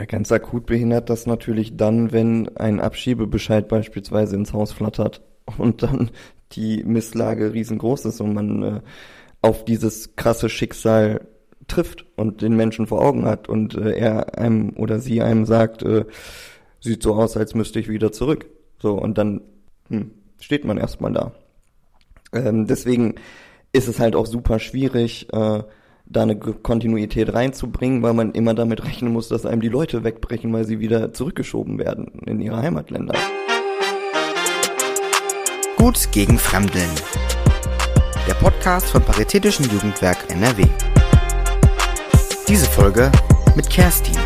Ja, ganz akut behindert das natürlich dann, wenn ein Abschiebebescheid beispielsweise ins Haus flattert und dann die Misslage riesengroß ist und man äh, auf dieses krasse Schicksal trifft und den Menschen vor Augen hat und äh, er einem oder sie einem sagt, äh, sieht so aus, als müsste ich wieder zurück. So, und dann hm, steht man erstmal da. Ähm, deswegen ist es halt auch super schwierig, äh, da eine Kontinuität reinzubringen, weil man immer damit rechnen muss, dass einem die Leute wegbrechen, weil sie wieder zurückgeschoben werden in ihre Heimatländer. Gut gegen Fremdeln. Der Podcast vom Paritätischen Jugendwerk NRW. Diese Folge mit Kerstin.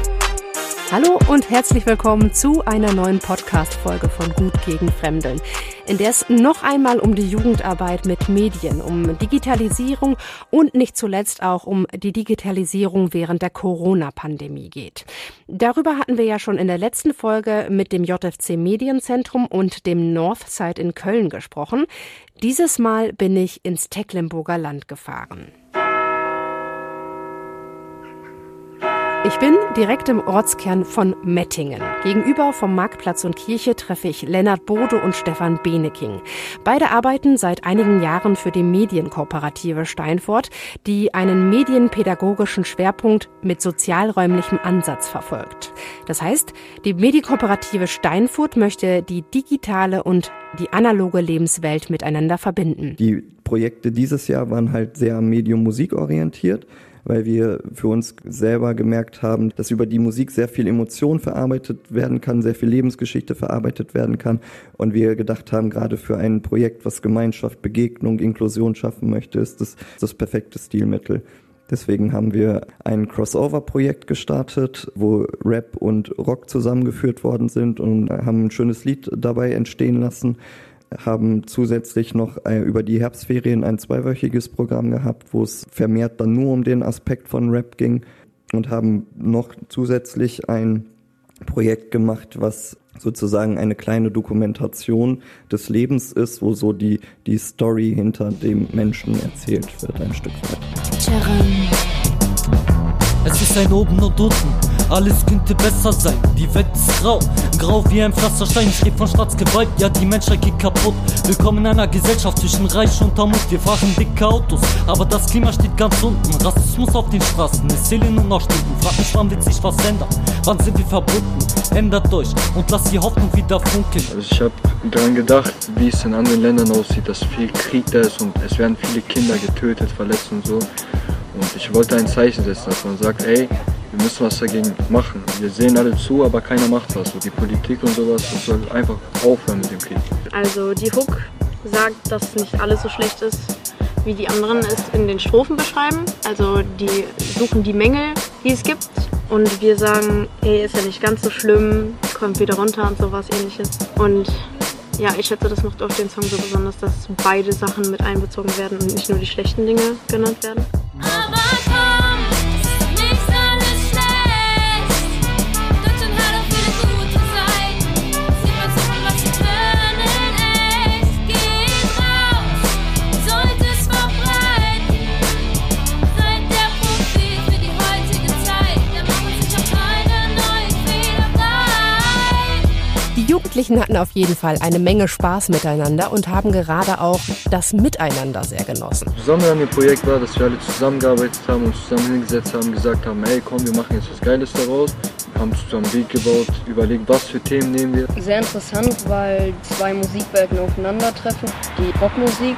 Hallo und herzlich willkommen zu einer neuen Podcast-Folge von Gut gegen Fremdeln, in der es noch einmal um die Jugendarbeit mit Medien, um Digitalisierung und nicht zuletzt auch um die Digitalisierung während der Corona-Pandemie geht. Darüber hatten wir ja schon in der letzten Folge mit dem JFC Medienzentrum und dem Northside in Köln gesprochen. Dieses Mal bin ich ins Tecklenburger Land gefahren. Ich bin direkt im Ortskern von Mettingen. Gegenüber vom Marktplatz und Kirche treffe ich Lennart Bode und Stefan Beneking. Beide arbeiten seit einigen Jahren für die Medienkooperative Steinfurt, die einen medienpädagogischen Schwerpunkt mit sozialräumlichem Ansatz verfolgt. Das heißt, die Medienkooperative Steinfurt möchte die digitale und die analoge Lebenswelt miteinander verbinden. Die Projekte dieses Jahr waren halt sehr Medium-Musik orientiert weil wir für uns selber gemerkt haben, dass über die Musik sehr viel Emotion verarbeitet werden kann, sehr viel Lebensgeschichte verarbeitet werden kann und wir gedacht haben, gerade für ein Projekt, was Gemeinschaft, Begegnung, Inklusion schaffen möchte, ist das das perfekte Stilmittel. Deswegen haben wir ein Crossover-Projekt gestartet, wo Rap und Rock zusammengeführt worden sind und haben ein schönes Lied dabei entstehen lassen haben zusätzlich noch äh, über die Herbstferien ein zweiwöchiges Programm gehabt, wo es vermehrt dann nur um den Aspekt von Rap ging und haben noch zusätzlich ein Projekt gemacht, was sozusagen eine kleine Dokumentation des Lebens ist, wo so die, die Story hinter dem Menschen erzählt wird, ein Stück weit. Es ist ein Oben und Unten alles könnte besser sein. Die Welt ist grau, grau wie ein Pflasterstein. Ich rede von Staatsgewalt, ja, die Menschheit geht kaputt. Willkommen in einer Gesellschaft zwischen Reich und Armut. Wir fahren dicke Autos, aber das Klima steht ganz unten. Rassismus auf den Straßen, es zählen nur noch Stunden. Frag mich, wann wird sich was ändern? Wann sind wir verbunden? Ändert euch und lasst die Hoffnung wieder funkeln. Also ich habe daran gedacht, wie es in anderen Ländern aussieht, dass viel Krieg da ist und es werden viele Kinder getötet, verletzt und so. Und ich wollte ein Zeichen setzen, dass man sagt, ey, wir müssen was dagegen machen. Wir sehen alle zu, aber keiner macht was. So die Politik und sowas, das soll einfach aufhören mit dem Krieg. Also die Hook sagt, dass nicht alles so schlecht ist, wie die anderen es in den Strophen beschreiben. Also die suchen die Mängel, die es gibt. Und wir sagen, hey, ist ja nicht ganz so schlimm, kommt wieder runter und sowas ähnliches. Und ja, ich schätze, das macht auf den Song so besonders, dass beide Sachen mit einbezogen werden und nicht nur die schlechten Dinge genannt werden. Jugendlichen hatten auf jeden Fall eine Menge Spaß miteinander und haben gerade auch das Miteinander sehr genossen. Besonders an dem Projekt war, dass wir alle zusammengearbeitet haben und zusammen hingesetzt haben, gesagt haben, hey komm, wir machen jetzt was Geiles daraus. Wir haben zusammen ein Bild gebaut, überlegt, was für Themen nehmen wir. Sehr interessant, weil zwei Musikwelten aufeinandertreffen. Die Rockmusik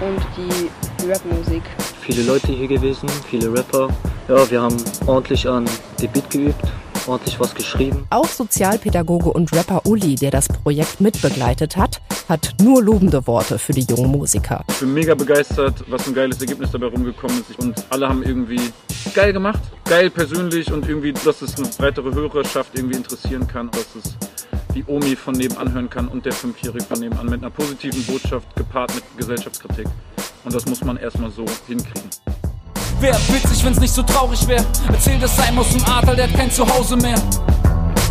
und die Rapmusik. Viele Leute hier gewesen, viele Rapper. Ja, wir haben ordentlich an Debüt geübt ordentlich was geschrieben. Auch Sozialpädagoge und Rapper Uli, der das Projekt mitbegleitet hat, hat nur lobende Worte für die jungen Musiker. Ich bin mega begeistert, was ein geiles Ergebnis dabei rumgekommen ist. Und alle haben irgendwie geil gemacht, geil persönlich und irgendwie, dass es eine breitere Hörerschaft irgendwie interessieren kann, dass es die Omi von nebenan hören kann und der Fünfjährige von nebenan mit einer positiven Botschaft gepaart mit Gesellschaftskritik. Und das muss man erstmal so hinkriegen. Wär witzig, wenn's nicht so traurig wär. Erzählt es einem aus dem Adel, der hat kein Zuhause mehr.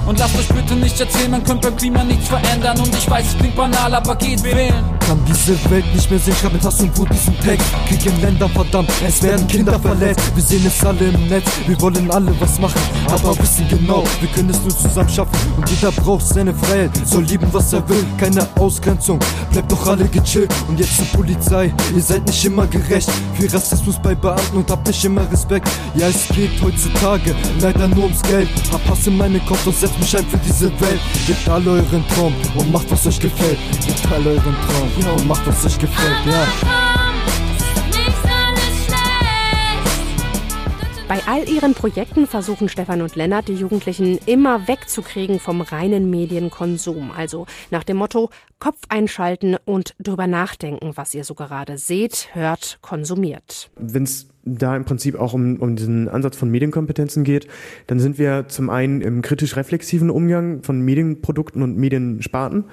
Und lasst euch bitte nicht erzählen, man könnte beim Klima nichts verändern. Und ich weiß, es klingt banal, aber geht wählen. Kann diese Welt nicht mehr sehen, schreib mit Hass und Wut diesen Text. Krieg in Ländern verdammt, es werden Kinder verletzt. Wir sehen es alle im Netz, wir wollen alle was machen, aber wissen genau, wir können es nur zusammen schaffen. Und jeder braucht seine Freiheit, soll lieben, was er will, keine Ausgrenzung. Bleibt doch alle gechillt und jetzt zur Polizei, ihr seid nicht immer gerecht. Für Rassismus bei Beamten und habt nicht immer Respekt. Ja, es geht heutzutage leider nur ums Geld. Hab Hass in meinen Kopf und setzt mich ein für diese Welt. Gebt alle euren Traum und macht, was euch gefällt. Gebt alle euren Traum ja, und macht, was euch gefällt, ja. Bei all ihren Projekten versuchen Stefan und Lennart die Jugendlichen immer wegzukriegen vom reinen Medienkonsum. Also nach dem Motto Kopf einschalten und drüber nachdenken, was ihr so gerade seht, hört, konsumiert. Wenn's da im Prinzip auch um, um diesen Ansatz von Medienkompetenzen geht, dann sind wir zum einen im kritisch-reflexiven Umgang von Medienprodukten und Mediensparten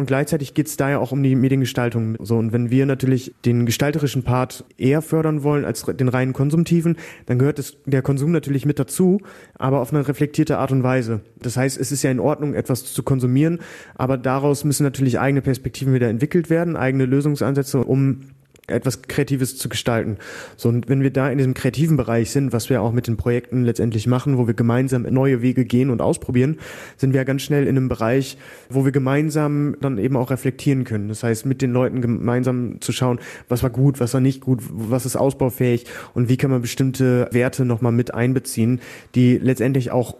und gleichzeitig geht es da ja auch um die Mediengestaltung. So und wenn wir natürlich den gestalterischen Part eher fördern wollen als den reinen konsumtiven, dann gehört es, der Konsum natürlich mit dazu, aber auf eine reflektierte Art und Weise. Das heißt, es ist ja in Ordnung, etwas zu konsumieren, aber daraus müssen natürlich eigene Perspektiven wieder entwickelt werden, eigene Lösungsansätze, um etwas Kreatives zu gestalten. So, und wenn wir da in diesem kreativen Bereich sind, was wir auch mit den Projekten letztendlich machen, wo wir gemeinsam neue Wege gehen und ausprobieren, sind wir ganz schnell in einem Bereich, wo wir gemeinsam dann eben auch reflektieren können. Das heißt, mit den Leuten gemeinsam zu schauen, was war gut, was war nicht gut, was ist ausbaufähig und wie kann man bestimmte Werte nochmal mit einbeziehen, die letztendlich auch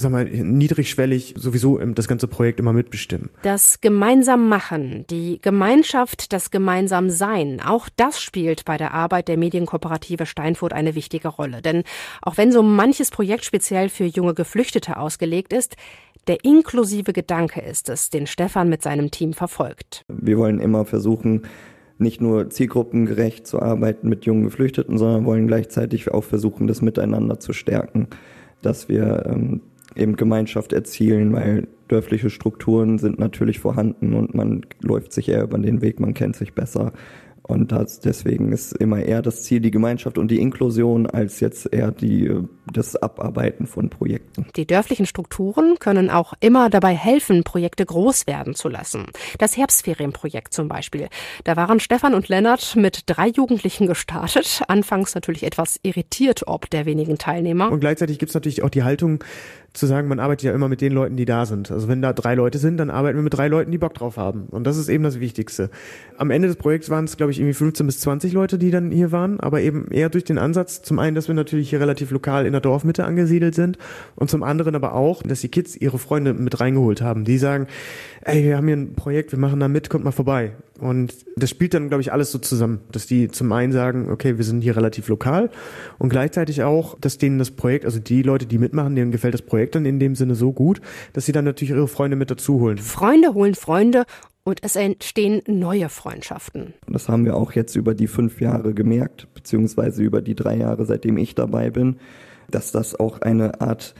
sag mal, niedrigschwellig sowieso das ganze Projekt immer mitbestimmen. Das gemeinsam machen, die Gemeinschaft, das gemeinsam sein, auch das spielt bei der Arbeit der Medienkooperative Steinfurt eine wichtige Rolle. Denn auch wenn so manches Projekt speziell für junge Geflüchtete ausgelegt ist, der inklusive Gedanke ist es, den Stefan mit seinem Team verfolgt. Wir wollen immer versuchen, nicht nur zielgruppengerecht zu arbeiten mit jungen Geflüchteten, sondern wollen gleichzeitig auch versuchen, das Miteinander zu stärken, dass wir ähm, eben Gemeinschaft erzielen, weil dörfliche Strukturen sind natürlich vorhanden und man läuft sich eher über den Weg, man kennt sich besser. Und das, deswegen ist immer eher das Ziel die Gemeinschaft und die Inklusion als jetzt eher die, das Abarbeiten von Projekten. Die dörflichen Strukturen können auch immer dabei helfen, Projekte groß werden zu lassen. Das Herbstferienprojekt zum Beispiel. Da waren Stefan und Lennart mit drei Jugendlichen gestartet. Anfangs natürlich etwas irritiert ob der wenigen Teilnehmer. Und gleichzeitig gibt es natürlich auch die Haltung, zu sagen, man arbeitet ja immer mit den Leuten, die da sind. Also wenn da drei Leute sind, dann arbeiten wir mit drei Leuten, die Bock drauf haben. Und das ist eben das Wichtigste. Am Ende des Projekts waren es, glaube ich, irgendwie 15 bis 20 Leute, die dann hier waren, aber eben eher durch den Ansatz, zum einen, dass wir natürlich hier relativ lokal in der Dorfmitte angesiedelt sind und zum anderen aber auch, dass die Kids ihre Freunde mit reingeholt haben. Die sagen, ey, wir haben hier ein Projekt, wir machen da mit, kommt mal vorbei. Und das spielt dann, glaube ich, alles so zusammen, dass die zum einen sagen, okay, wir sind hier relativ lokal und gleichzeitig auch, dass denen das Projekt, also die Leute, die mitmachen, denen gefällt das Projekt dann in dem Sinne so gut, dass sie dann natürlich ihre Freunde mit dazu holen. Freunde holen Freunde und es entstehen neue Freundschaften. Das haben wir auch jetzt über die fünf Jahre gemerkt, beziehungsweise über die drei Jahre, seitdem ich dabei bin, dass das auch eine Art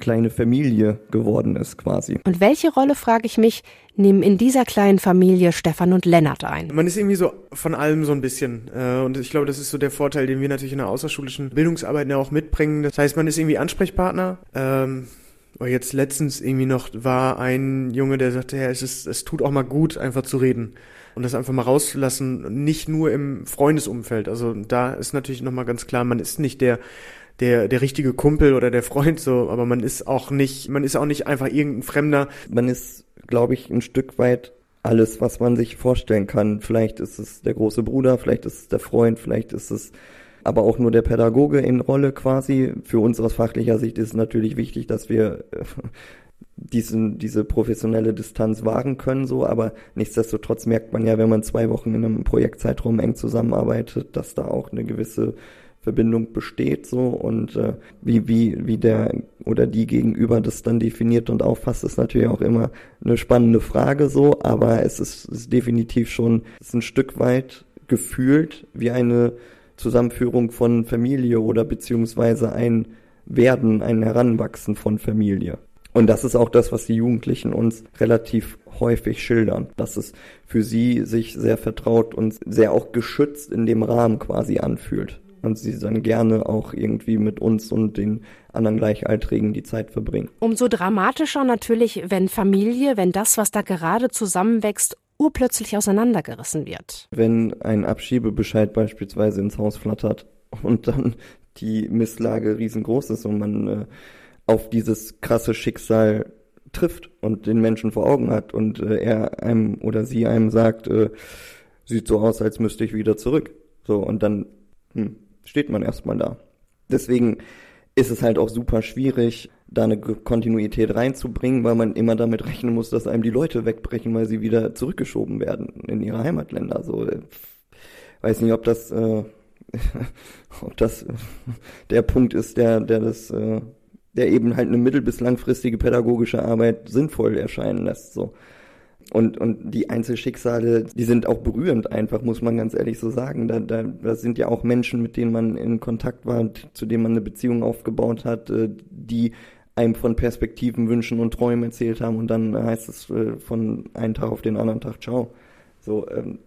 kleine Familie geworden ist quasi. Und welche Rolle, frage ich mich, nehmen in dieser kleinen Familie Stefan und Lennart ein? Man ist irgendwie so von allem so ein bisschen. Äh, und ich glaube, das ist so der Vorteil, den wir natürlich in der außerschulischen Bildungsarbeit ja auch mitbringen. Das heißt, man ist irgendwie Ansprechpartner. Ähm jetzt letztens irgendwie noch war ein Junge, der sagte, ja, es ist, es tut auch mal gut, einfach zu reden und das einfach mal rauszulassen, nicht nur im Freundesumfeld. Also da ist natürlich nochmal ganz klar, man ist nicht der der, der richtige Kumpel oder der Freund so, aber man ist auch nicht, man ist auch nicht einfach irgendein Fremder. Man ist, glaube ich, ein Stück weit alles, was man sich vorstellen kann. Vielleicht ist es der große Bruder, vielleicht ist es der Freund, vielleicht ist es aber auch nur der Pädagoge in Rolle quasi. Für uns aus fachlicher Sicht ist es natürlich wichtig, dass wir äh, diesen, diese professionelle Distanz wahren können, so, aber nichtsdestotrotz merkt man ja, wenn man zwei Wochen in einem Projektzeitraum eng zusammenarbeitet, dass da auch eine gewisse Verbindung besteht so und äh, wie wie wie der oder die Gegenüber das dann definiert und auffasst, ist natürlich auch immer eine spannende Frage so, aber es ist, ist definitiv schon ist ein Stück weit gefühlt wie eine Zusammenführung von Familie oder beziehungsweise ein Werden, ein Heranwachsen von Familie. Und das ist auch das, was die Jugendlichen uns relativ häufig schildern, dass es für sie sich sehr vertraut und sehr auch geschützt in dem Rahmen quasi anfühlt und sie dann gerne auch irgendwie mit uns und den anderen Gleichaltrigen die Zeit verbringen. Umso dramatischer natürlich, wenn Familie, wenn das, was da gerade zusammenwächst, urplötzlich auseinandergerissen wird. Wenn ein Abschiebebescheid beispielsweise ins Haus flattert und dann die Misslage riesengroß ist und man äh, auf dieses krasse Schicksal trifft und den Menschen vor Augen hat und äh, er einem oder sie einem sagt, äh, sieht so aus, als müsste ich wieder zurück. So, und dann hm, steht man erstmal da. Deswegen ist es halt auch super schwierig, da eine Kontinuität reinzubringen, weil man immer damit rechnen muss, dass einem die Leute wegbrechen, weil sie wieder zurückgeschoben werden in ihre Heimatländer. So, äh, weiß nicht, ob das, äh, ob das der Punkt ist, der, der das, äh, der eben halt eine mittel- bis langfristige pädagogische Arbeit sinnvoll erscheinen lässt. So. Und, und die Einzelschicksale, die sind auch berührend einfach, muss man ganz ehrlich so sagen. Da, da, da sind ja auch Menschen, mit denen man in Kontakt war, zu denen man eine Beziehung aufgebaut hat, äh, die einem von Perspektiven, Wünschen und Träumen erzählt haben und dann heißt es äh, von einem Tag auf den anderen Tag, ciao. So, ähm,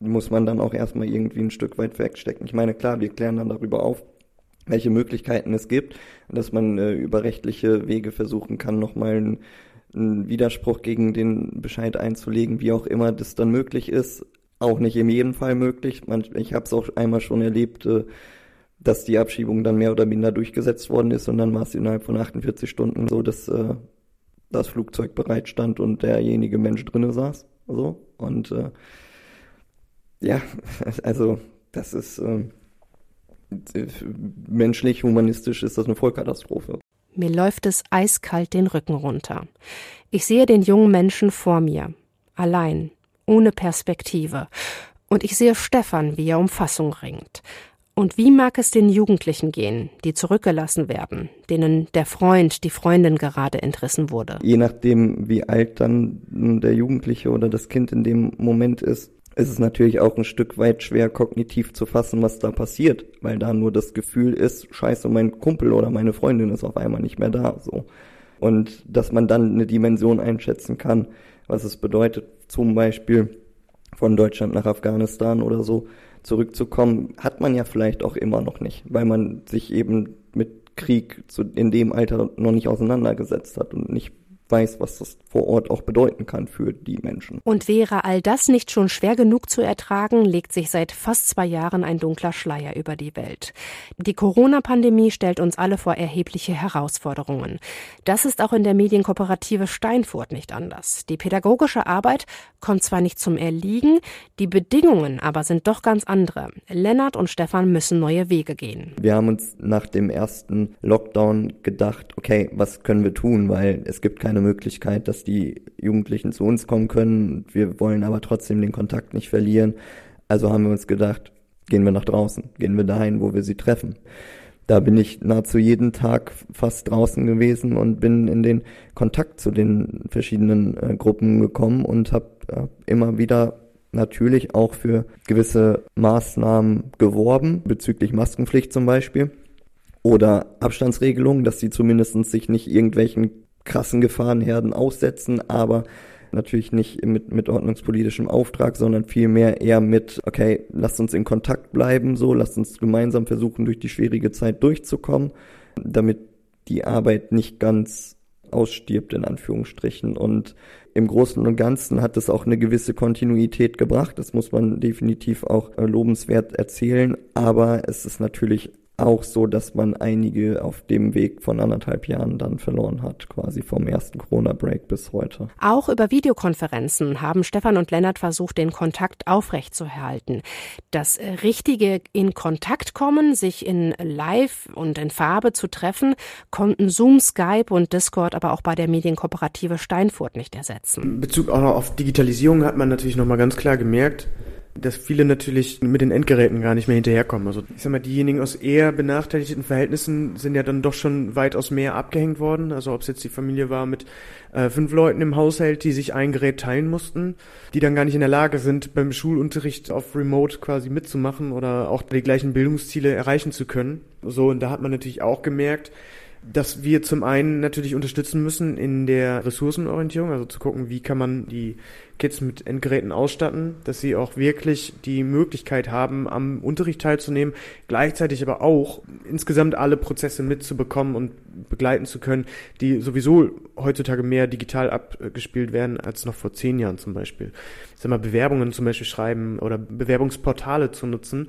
muss man dann auch erstmal irgendwie ein Stück weit wegstecken. Ich meine, klar, wir klären dann darüber auf, welche Möglichkeiten es gibt, dass man äh, über rechtliche Wege versuchen kann, nochmal ein einen Widerspruch gegen den Bescheid einzulegen, wie auch immer das dann möglich ist. Auch nicht in jedem Fall möglich. Ich habe es auch einmal schon erlebt, äh, dass die Abschiebung dann mehr oder minder durchgesetzt worden ist und dann war es innerhalb von 48 Stunden so, dass äh, das Flugzeug bereit stand und derjenige Mensch drinne saß. So und äh, ja, also das ist äh, menschlich, humanistisch ist das eine Vollkatastrophe. Mir läuft es eiskalt den Rücken runter. Ich sehe den jungen Menschen vor mir, allein, ohne Perspektive. Und ich sehe Stefan, wie er um Fassung ringt. Und wie mag es den Jugendlichen gehen, die zurückgelassen werden, denen der Freund, die Freundin gerade entrissen wurde? Je nachdem, wie alt dann der Jugendliche oder das Kind in dem Moment ist, ist es natürlich auch ein Stück weit schwer kognitiv zu fassen, was da passiert, weil da nur das Gefühl ist, scheiße, mein Kumpel oder meine Freundin ist auf einmal nicht mehr da, so. Und dass man dann eine Dimension einschätzen kann, was es bedeutet, zum Beispiel von Deutschland nach Afghanistan oder so zurückzukommen, hat man ja vielleicht auch immer noch nicht, weil man sich eben mit Krieg zu, in dem Alter noch nicht auseinandergesetzt hat und nicht weiß, was das vor Ort auch bedeuten kann für die Menschen. Und wäre all das nicht schon schwer genug zu ertragen, legt sich seit fast zwei Jahren ein dunkler Schleier über die Welt. Die Corona-Pandemie stellt uns alle vor erhebliche Herausforderungen. Das ist auch in der Medienkooperative Steinfurt nicht anders. Die pädagogische Arbeit kommt zwar nicht zum Erliegen, die Bedingungen aber sind doch ganz andere. Lennart und Stefan müssen neue Wege gehen. Wir haben uns nach dem ersten Lockdown gedacht, okay, was können wir tun, weil es gibt keine Möglichkeit, dass die Jugendlichen zu uns kommen können. Wir wollen aber trotzdem den Kontakt nicht verlieren. Also haben wir uns gedacht, gehen wir nach draußen, gehen wir dahin, wo wir sie treffen. Da bin ich nahezu jeden Tag fast draußen gewesen und bin in den Kontakt zu den verschiedenen äh, Gruppen gekommen und habe äh, immer wieder natürlich auch für gewisse Maßnahmen geworben, bezüglich Maskenpflicht zum Beispiel oder Abstandsregelungen, dass sie zumindest sich nicht irgendwelchen krassen Gefahrenherden aussetzen, aber natürlich nicht mit, mit ordnungspolitischem Auftrag, sondern vielmehr eher mit, okay, lasst uns in Kontakt bleiben, so, lasst uns gemeinsam versuchen, durch die schwierige Zeit durchzukommen, damit die Arbeit nicht ganz ausstirbt, in Anführungsstrichen. Und im Großen und Ganzen hat es auch eine gewisse Kontinuität gebracht. Das muss man definitiv auch äh, lobenswert erzählen. Aber es ist natürlich auch so, dass man einige auf dem Weg von anderthalb Jahren dann verloren hat, quasi vom ersten Corona-Break bis heute. Auch über Videokonferenzen haben Stefan und Lennart versucht, den Kontakt aufrechtzuerhalten. Das richtige in Kontakt kommen, sich in Live und in Farbe zu treffen, konnten Zoom, Skype und Discord aber auch bei der Medienkooperative Steinfurt nicht ersetzen. In Bezug auch noch auf Digitalisierung hat man natürlich nochmal ganz klar gemerkt, dass viele natürlich mit den Endgeräten gar nicht mehr hinterherkommen. Also ich sag mal, diejenigen aus eher benachteiligten Verhältnissen sind ja dann doch schon weitaus mehr abgehängt worden. Also ob es jetzt die Familie war mit äh, fünf Leuten im Haushalt, die sich ein Gerät teilen mussten, die dann gar nicht in der Lage sind, beim Schulunterricht auf Remote quasi mitzumachen oder auch die gleichen Bildungsziele erreichen zu können. So, und da hat man natürlich auch gemerkt, dass wir zum einen natürlich unterstützen müssen in der Ressourcenorientierung, also zu gucken, wie kann man die Kids mit Endgeräten ausstatten, dass sie auch wirklich die Möglichkeit haben, am Unterricht teilzunehmen, gleichzeitig aber auch insgesamt alle Prozesse mitzubekommen und begleiten zu können, die sowieso heutzutage mehr digital abgespielt werden als noch vor zehn Jahren zum Beispiel. Ich sag mal, Bewerbungen zum Beispiel schreiben oder Bewerbungsportale zu nutzen,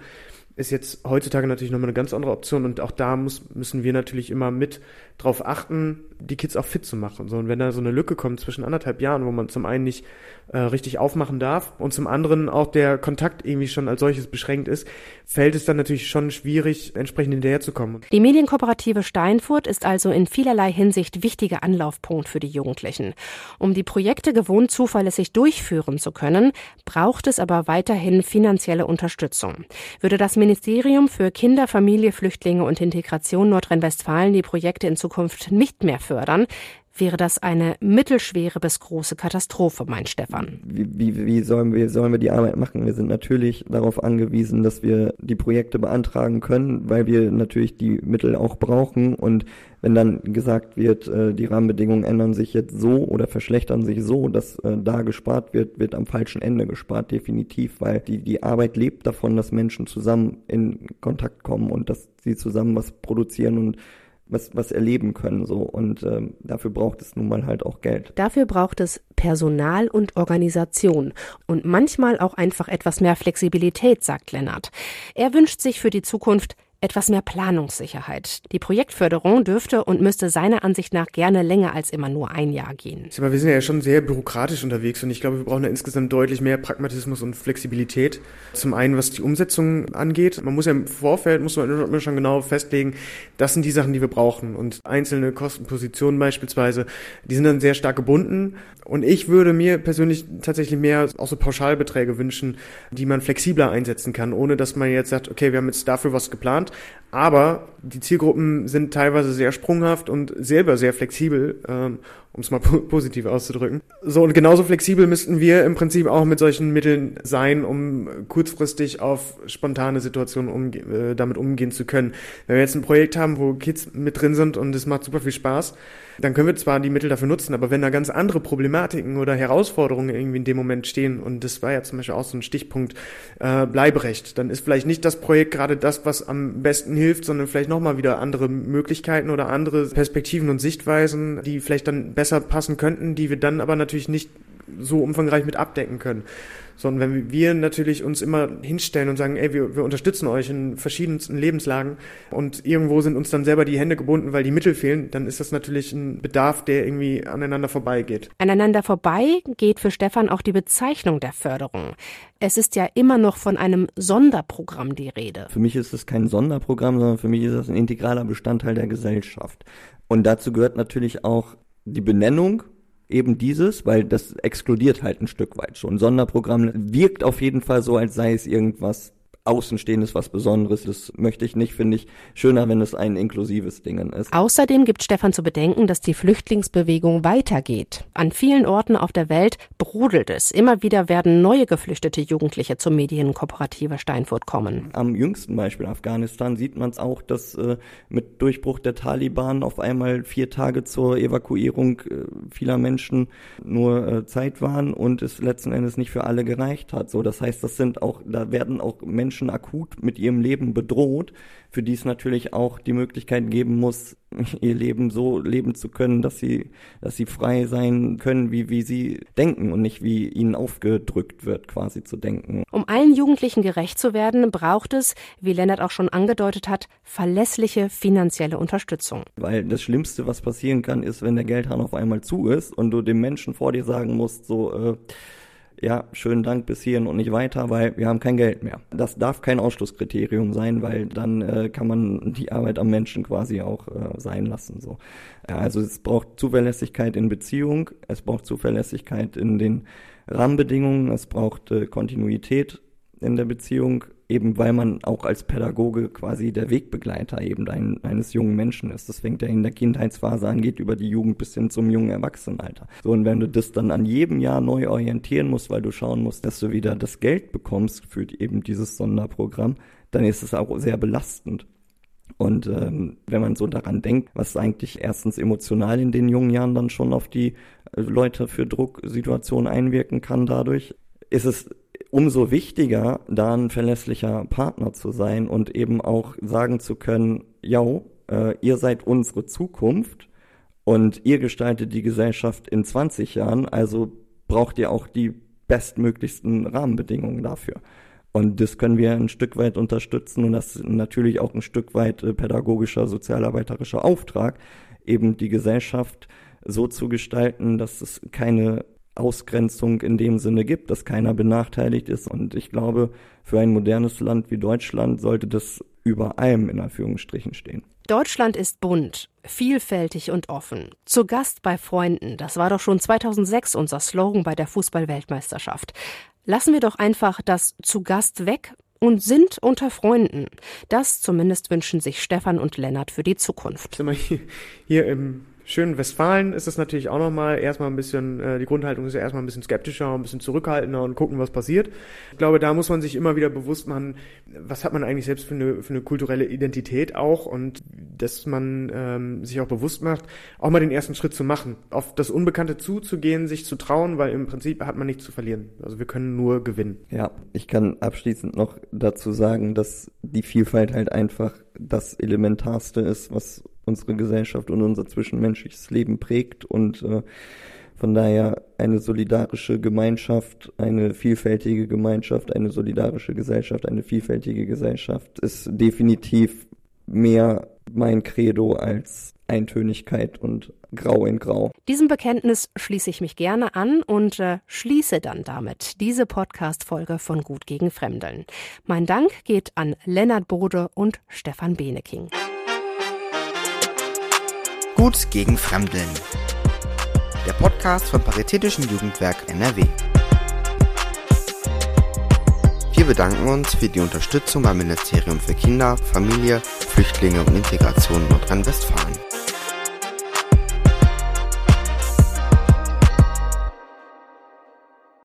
ist jetzt heutzutage natürlich nochmal eine ganz andere Option und auch da muss, müssen wir natürlich immer mit drauf achten, die Kids auch fit zu machen. So, und wenn da so eine Lücke kommt zwischen anderthalb Jahren, wo man zum einen nicht äh, richtig aufmachen darf und zum anderen auch der Kontakt irgendwie schon als solches beschränkt ist, fällt es dann natürlich schon schwierig, entsprechend hinterherzukommen. Die Medienkooperative Steinfurt ist also in vielerlei Hinsicht wichtiger Anlaufpunkt für die Jugendlichen. Um die Projekte gewohnt zuverlässig durchführen zu können, braucht es aber weiterhin finanzielle Unterstützung. Würde das Ministerium für Kinder, Familie, Flüchtlinge und Integration Nordrhein-Westfalen die Projekte in Zukunft nicht mehr fördern, wäre das eine mittelschwere bis große Katastrophe, meint Stefan. Wie, wie, wie sollen, wir, sollen wir die Arbeit machen? Wir sind natürlich darauf angewiesen, dass wir die Projekte beantragen können, weil wir natürlich die Mittel auch brauchen. Und wenn dann gesagt wird, äh, die Rahmenbedingungen ändern sich jetzt so oder verschlechtern sich so, dass äh, da gespart wird, wird am falschen Ende gespart, definitiv, weil die, die Arbeit lebt davon, dass Menschen zusammen in Kontakt kommen und dass sie zusammen was produzieren und was, was erleben können so und ähm, dafür braucht es nun mal halt auch Geld. Dafür braucht es Personal und Organisation und manchmal auch einfach etwas mehr Flexibilität, sagt Lennart. Er wünscht sich für die Zukunft etwas mehr Planungssicherheit. Die Projektförderung dürfte und müsste seiner Ansicht nach gerne länger als immer nur ein Jahr gehen. Aber wir sind ja schon sehr bürokratisch unterwegs und ich glaube, wir brauchen ja insgesamt deutlich mehr Pragmatismus und Flexibilität. Zum einen, was die Umsetzung angeht. Man muss ja im Vorfeld, muss man schon genau festlegen, das sind die Sachen, die wir brauchen. Und einzelne Kostenpositionen beispielsweise, die sind dann sehr stark gebunden. Und ich würde mir persönlich tatsächlich mehr auch so Pauschalbeträge wünschen, die man flexibler einsetzen kann, ohne dass man jetzt sagt, okay, wir haben jetzt dafür was geplant, aber die Zielgruppen sind teilweise sehr sprunghaft und selber sehr flexibel, ähm, um es mal positiv auszudrücken. So, und genauso flexibel müssten wir im Prinzip auch mit solchen Mitteln sein, um kurzfristig auf spontane Situationen umge äh, damit umgehen zu können. Wenn wir jetzt ein Projekt haben, wo Kids mit drin sind und es macht super viel Spaß, dann können wir zwar die Mittel dafür nutzen, aber wenn da ganz andere Problematiken oder Herausforderungen irgendwie in dem Moment stehen, und das war ja zum Beispiel auch so ein Stichpunkt äh, Bleiberecht, dann ist vielleicht nicht das Projekt gerade das, was am besten hilft, sondern vielleicht nochmal wieder andere Möglichkeiten oder andere Perspektiven und Sichtweisen, die vielleicht dann besser passen könnten, die wir dann aber natürlich nicht so umfangreich mit abdecken können sondern wenn wir natürlich uns immer hinstellen und sagen, ey, wir, wir unterstützen euch in verschiedensten Lebenslagen und irgendwo sind uns dann selber die Hände gebunden, weil die Mittel fehlen, dann ist das natürlich ein Bedarf, der irgendwie aneinander vorbeigeht. Aneinander vorbei geht für Stefan auch die Bezeichnung der Förderung. Es ist ja immer noch von einem Sonderprogramm die Rede. Für mich ist es kein Sonderprogramm, sondern für mich ist es ein integraler Bestandteil der Gesellschaft. Und dazu gehört natürlich auch die Benennung eben dieses, weil das exkludiert halt ein Stück weit schon. Sonderprogramm wirkt auf jeden Fall so, als sei es irgendwas Außenstehendes, was Besonderes. Das möchte ich nicht, finde ich schöner, wenn es ein inklusives Ding ist. Außerdem gibt Stefan zu bedenken, dass die Flüchtlingsbewegung weitergeht. An vielen Orten auf der Welt brodelt es. Immer wieder werden neue geflüchtete Jugendliche zur Medienkooperativer Steinfurt kommen. Am jüngsten Beispiel Afghanistan sieht man es auch, dass äh, mit Durchbruch der Taliban auf einmal vier Tage zur Evakuierung äh, vieler Menschen nur äh, Zeit waren und es letzten Endes nicht für alle gereicht hat. So, das heißt, das sind auch, da werden auch Menschen Menschen akut mit ihrem Leben bedroht, für die es natürlich auch die Möglichkeit geben muss, ihr Leben so leben zu können, dass sie, dass sie frei sein können, wie, wie sie denken und nicht wie ihnen aufgedrückt wird, quasi zu denken. Um allen Jugendlichen gerecht zu werden, braucht es, wie Lennart auch schon angedeutet hat, verlässliche finanzielle Unterstützung. Weil das Schlimmste, was passieren kann, ist, wenn der Geldhahn auf einmal zu ist und du dem Menschen vor dir sagen musst, so, äh, ja, schönen Dank bis hierhin und nicht weiter, weil wir haben kein Geld mehr. Das darf kein Ausschlusskriterium sein, weil dann äh, kann man die Arbeit am Menschen quasi auch äh, sein lassen. So. Also es braucht Zuverlässigkeit in Beziehung, es braucht Zuverlässigkeit in den Rahmenbedingungen, es braucht äh, Kontinuität in der Beziehung, eben weil man auch als Pädagoge quasi der Wegbegleiter eben ein, eines jungen Menschen ist. Das fängt ja in der Kindheitsphase an, geht über die Jugend bis hin zum jungen Erwachsenenalter. So, und wenn du das dann an jedem Jahr neu orientieren musst, weil du schauen musst, dass du wieder das Geld bekommst für eben dieses Sonderprogramm, dann ist es auch sehr belastend. Und ähm, wenn man so daran denkt, was eigentlich erstens emotional in den jungen Jahren dann schon auf die äh, Leute für Drucksituationen einwirken kann dadurch, ist es umso wichtiger, da ein verlässlicher Partner zu sein und eben auch sagen zu können, ja, äh, ihr seid unsere Zukunft und ihr gestaltet die Gesellschaft in 20 Jahren, also braucht ihr auch die bestmöglichsten Rahmenbedingungen dafür. Und das können wir ein Stück weit unterstützen und das ist natürlich auch ein Stück weit äh, pädagogischer, sozialarbeiterischer Auftrag, eben die Gesellschaft so zu gestalten, dass es keine Ausgrenzung in dem Sinne gibt, dass keiner benachteiligt ist. Und ich glaube, für ein modernes Land wie Deutschland sollte das über allem in Anführungsstrichen stehen. Deutschland ist bunt, vielfältig und offen. Zu Gast bei Freunden, das war doch schon 2006 unser Slogan bei der Fußballweltmeisterschaft. Lassen wir doch einfach das zu Gast weg und sind unter Freunden. Das zumindest wünschen sich Stefan und Lennart für die Zukunft. Sind wir hier, hier im schönen Westfalen ist es natürlich auch nochmal erstmal ein bisschen, äh, die Grundhaltung ist ja erstmal ein bisschen skeptischer, ein bisschen zurückhaltender und gucken, was passiert. Ich glaube, da muss man sich immer wieder bewusst machen, was hat man eigentlich selbst für eine, für eine kulturelle Identität auch und dass man ähm, sich auch bewusst macht, auch mal den ersten Schritt zu machen, auf das Unbekannte zuzugehen, sich zu trauen, weil im Prinzip hat man nichts zu verlieren. Also wir können nur gewinnen. Ja, ich kann abschließend noch dazu sagen, dass die Vielfalt halt einfach das Elementarste ist, was unsere Gesellschaft und unser zwischenmenschliches Leben prägt und äh, von daher eine solidarische Gemeinschaft, eine vielfältige Gemeinschaft, eine solidarische Gesellschaft, eine vielfältige Gesellschaft ist definitiv mehr mein Credo als Eintönigkeit und Grau in Grau. Diesem Bekenntnis schließe ich mich gerne an und äh, schließe dann damit diese Podcast-Folge von Gut gegen Fremdeln. Mein Dank geht an Lennart Bode und Stefan Beneking. Gut gegen Fremdeln. Der Podcast vom Paritätischen Jugendwerk NRW. Wir bedanken uns für die Unterstützung beim Ministerium für Kinder, Familie, Flüchtlinge und Integration Nordrhein-Westfalen.